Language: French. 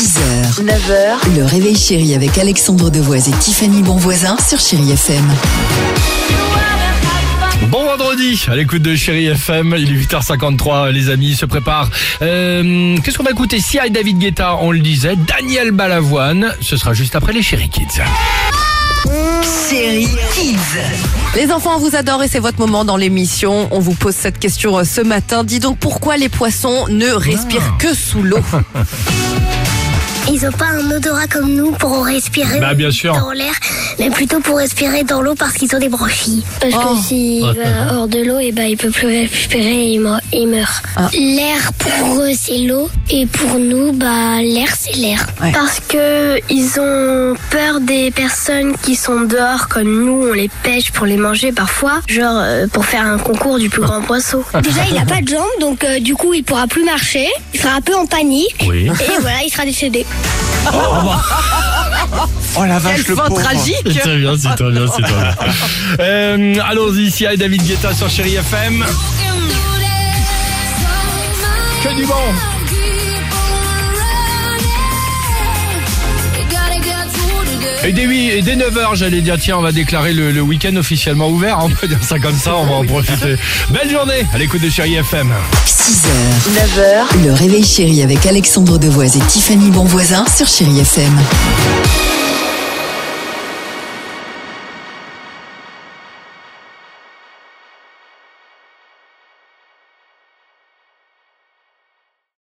6h, 9h, le réveil chéri avec Alexandre Devoise et Tiffany Bonvoisin sur Chéri FM. Bon vendredi, à l'écoute de Chéri FM, il est 8h53, les amis se préparent. Euh, Qu'est-ce qu'on va écouter? Si et David Guetta, on le disait, Daniel Balavoine, ce sera juste après les Chéri Kids. Chéri Kids. Les enfants vous adorent et c'est votre moment dans l'émission. On vous pose cette question euh, ce matin. Dis donc pourquoi les poissons ne respirent que sous l'eau? Ils ont pas un odorat comme nous pour respirer Bah, bien sûr. dans l'air, mais plutôt pour respirer dans l'eau parce qu'ils ont des bronchies. Parce Oh. que s'il va hors de l'eau, et ben il peut plus respirer et il, meurt- il meurt. Ah. L'air pour eux c'est l'eau et pour nous bah l'air c'est l'air. Ouais. Parce que ils ont peur des personnes qui sont dehors comme nous, on les pêche pour les manger parfois, genre euh, pour faire un concours du plus grand poisson. Déjà il a pas de jambes donc euh, du coup il pourra plus marcher, il sera un peu en panique Oui. et voilà il sera décédé. Oh la vache, Quelle le pauvre. tragique C'est très bien, c'est très bien, c'est très bien. Euh, Allons-y, et David Guetta sur Chéri FM. Que du bon Et dès, huit- et dès 9h, j'allais dire, tiens, on va déclarer le, week-end officiellement ouvert. On peut dire ça comme ça, on va en profiter. Belle journée à l'écoute de Chéri FM. 6h, 9h, le réveil chéri avec Alexandre Devoise et Tiffany Bonvoisin sur Chéri FM.